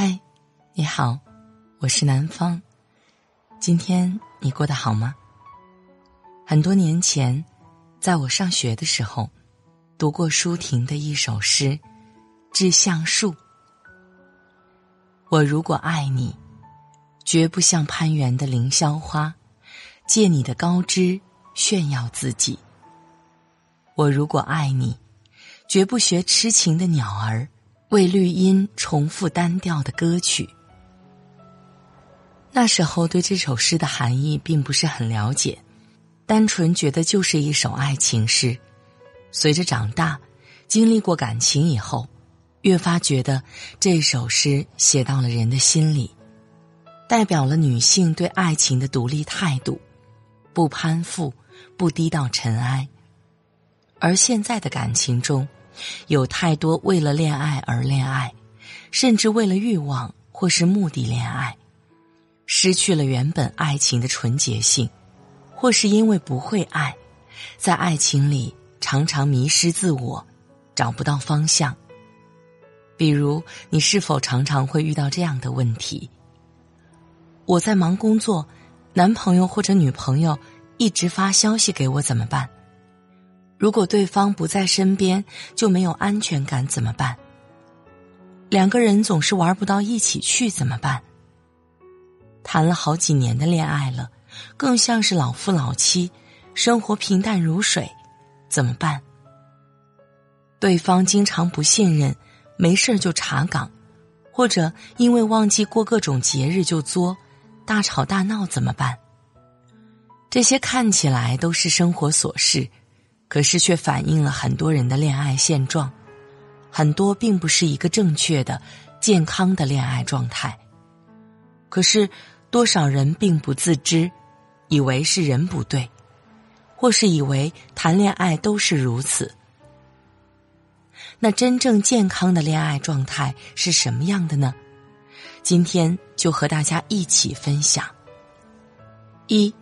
嗨，你好，我是南方。今天你过得好吗？很多年前，在我上学的时候，读过舒婷的一首诗《致橡树》。我如果爱你，绝不像攀援的凌霄花，借你的高枝炫耀自己。我如果爱你，绝不学痴情的鸟儿。为绿荫重复单调的歌曲。那时候对这首诗的含义并不是很了解，单纯觉得就是一首爱情诗。随着长大，经历过感情以后，越发觉得这首诗写到了人的心里，代表了女性对爱情的独立态度，不攀附，不低到尘埃。而现在的感情中。有太多为了恋爱而恋爱，甚至为了欲望或是目的恋爱，失去了原本爱情的纯洁性，或是因为不会爱，在爱情里常常迷失自我，找不到方向。比如，你是否常常会遇到这样的问题？我在忙工作，男朋友或者女朋友一直发消息给我，怎么办？如果对方不在身边，就没有安全感，怎么办？两个人总是玩不到一起去，怎么办？谈了好几年的恋爱了，更像是老夫老妻，生活平淡如水，怎么办？对方经常不信任，没事就查岗，或者因为忘记过各种节日就作，大吵大闹，怎么办？这些看起来都是生活琐事。可是，却反映了很多人的恋爱现状，很多并不是一个正确的、健康的恋爱状态。可是，多少人并不自知，以为是人不对，或是以为谈恋爱都是如此。那真正健康的恋爱状态是什么样的呢？今天就和大家一起分享：一，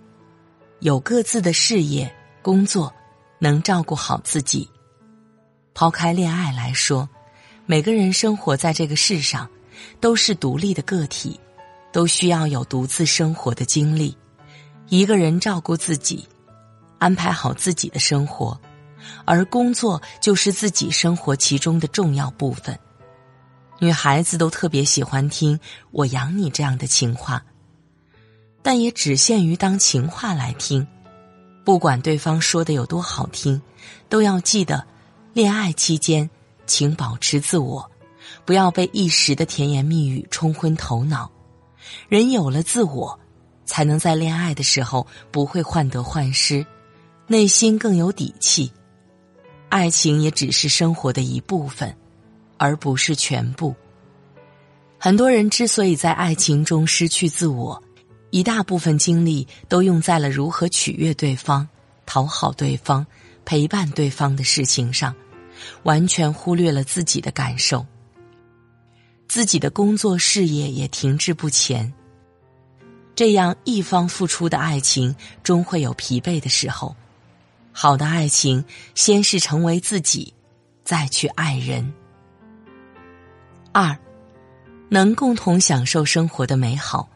有各自的事业、工作。能照顾好自己。抛开恋爱来说，每个人生活在这个世上，都是独立的个体，都需要有独自生活的经历。一个人照顾自己，安排好自己的生活，而工作就是自己生活其中的重要部分。女孩子都特别喜欢听“我养你”这样的情话，但也只限于当情话来听。不管对方说的有多好听，都要记得，恋爱期间，请保持自我，不要被一时的甜言蜜语冲昏头脑。人有了自我，才能在恋爱的时候不会患得患失，内心更有底气。爱情也只是生活的一部分，而不是全部。很多人之所以在爱情中失去自我。一大部分精力都用在了如何取悦对方、讨好对方、陪伴对方的事情上，完全忽略了自己的感受。自己的工作事业也停滞不前，这样一方付出的爱情终会有疲惫的时候。好的爱情，先是成为自己，再去爱人。二，能共同享受生活的美好。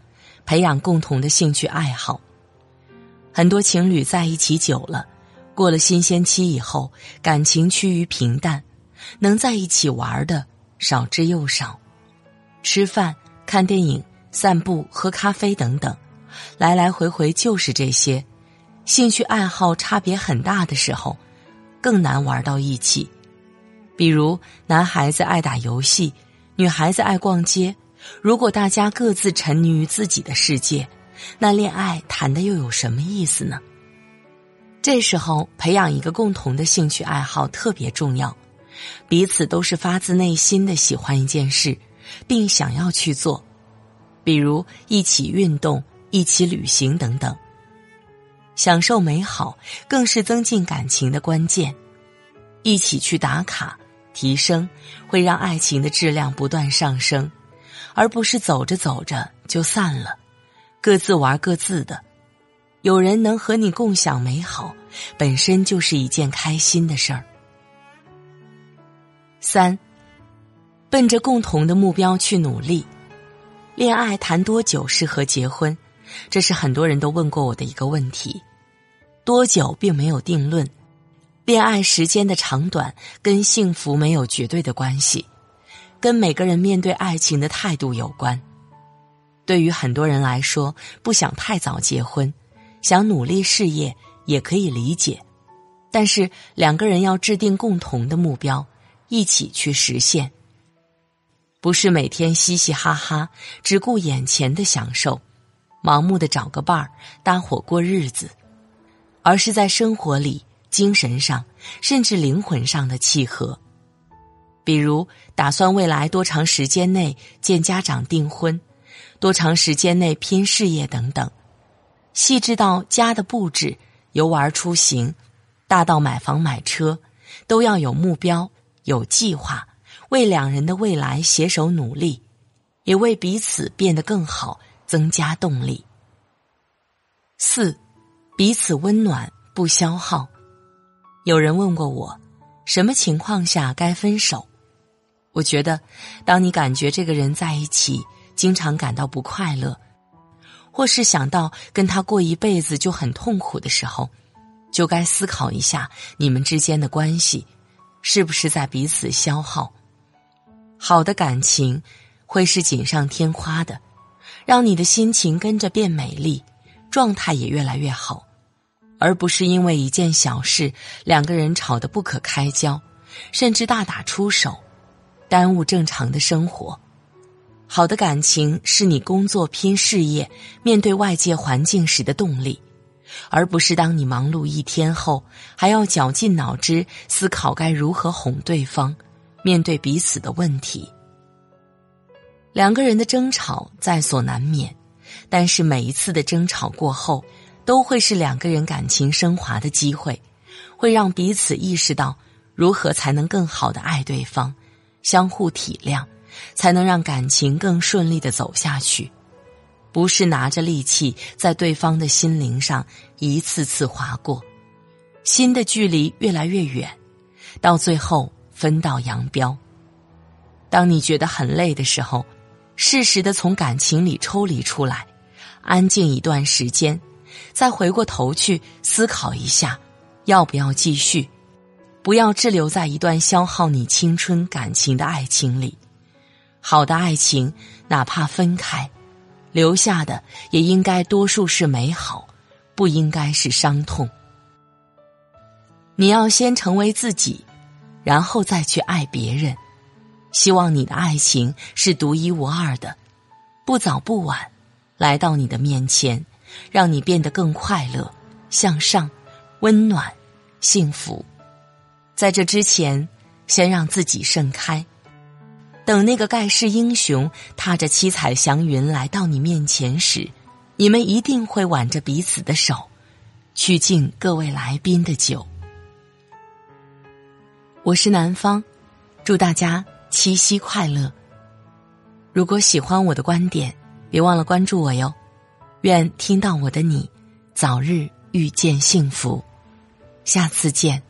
培养共同的兴趣爱好。很多情侣在一起久了，过了新鲜期以后，感情趋于平淡，能在一起玩的少之又少。吃饭、看电影、散步、喝咖啡等等，来来回回就是这些。兴趣爱好差别很大的时候，更难玩到一起。比如，男孩子爱打游戏，女孩子爱逛街。如果大家各自沉溺于自己的世界，那恋爱谈的又有什么意思呢？这时候培养一个共同的兴趣爱好特别重要，彼此都是发自内心的喜欢一件事，并想要去做，比如一起运动、一起旅行等等。享受美好更是增进感情的关键，一起去打卡提升，会让爱情的质量不断上升。而不是走着走着就散了，各自玩各自的。有人能和你共享美好，本身就是一件开心的事儿。三，奔着共同的目标去努力，恋爱谈多久适合结婚？这是很多人都问过我的一个问题。多久并没有定论，恋爱时间的长短跟幸福没有绝对的关系，跟每个人面对爱情的态度有关。对于很多人来说，不想太早结婚，想努力事业也可以理解，但是两个人要制定共同的目标，一起去实现。不是每天嘻嘻哈哈，只顾眼前的享受，盲目的找个伴儿搭伙过日子，而是在生活里、精神上，甚至灵魂上的契合。比如，打算未来多长时间内见家长订婚，多长时间内拼事业等等，细致到家的布置、游玩出行，大到买房买车，都要有目标、有计划。为两人的未来携手努力，也为彼此变得更好增加动力。四，彼此温暖不消耗。有人问过我，什么情况下该分手？我觉得，当你感觉这个人在一起经常感到不快乐，或是想到跟他过一辈子就很痛苦的时候，就该思考一下你们之间的关系是不是在彼此消耗。好的感情会是锦上添花的，让你的心情跟着变美丽，状态也越来越好，而不是因为一件小事两个人吵得不可开交，甚至大打出手，耽误正常的生活。好的感情是你工作拼事业、面对外界环境时的动力，而不是当你忙碌一天后还要绞尽脑汁思考该如何哄对方。面对彼此的问题，两个人的争吵在所难免，但是每一次的争吵过后，都会是两个人感情升华的机会，会让彼此意识到如何才能更好的爱对方，相互体谅，才能让感情更顺利的走下去，不是拿着利器在对方的心灵上一次次划过，心的距离越来越远，到最后。分道扬镳。当你觉得很累的时候，适时的从感情里抽离出来，安静一段时间，再回过头去思考一下，要不要继续？不要滞留在一段消耗你青春感情的爱情里。好的爱情，哪怕分开，留下的也应该多数是美好，不应该是伤痛。你要先成为自己。然后再去爱别人，希望你的爱情是独一无二的，不早不晚，来到你的面前，让你变得更快乐、向上、温暖、幸福。在这之前，先让自己盛开，等那个盖世英雄踏着七彩祥云来到你面前时，你们一定会挽着彼此的手，去敬各位来宾的酒。我是南方，祝大家七夕快乐。如果喜欢我的观点，别忘了关注我哟。愿听到我的你，早日遇见幸福。下次见。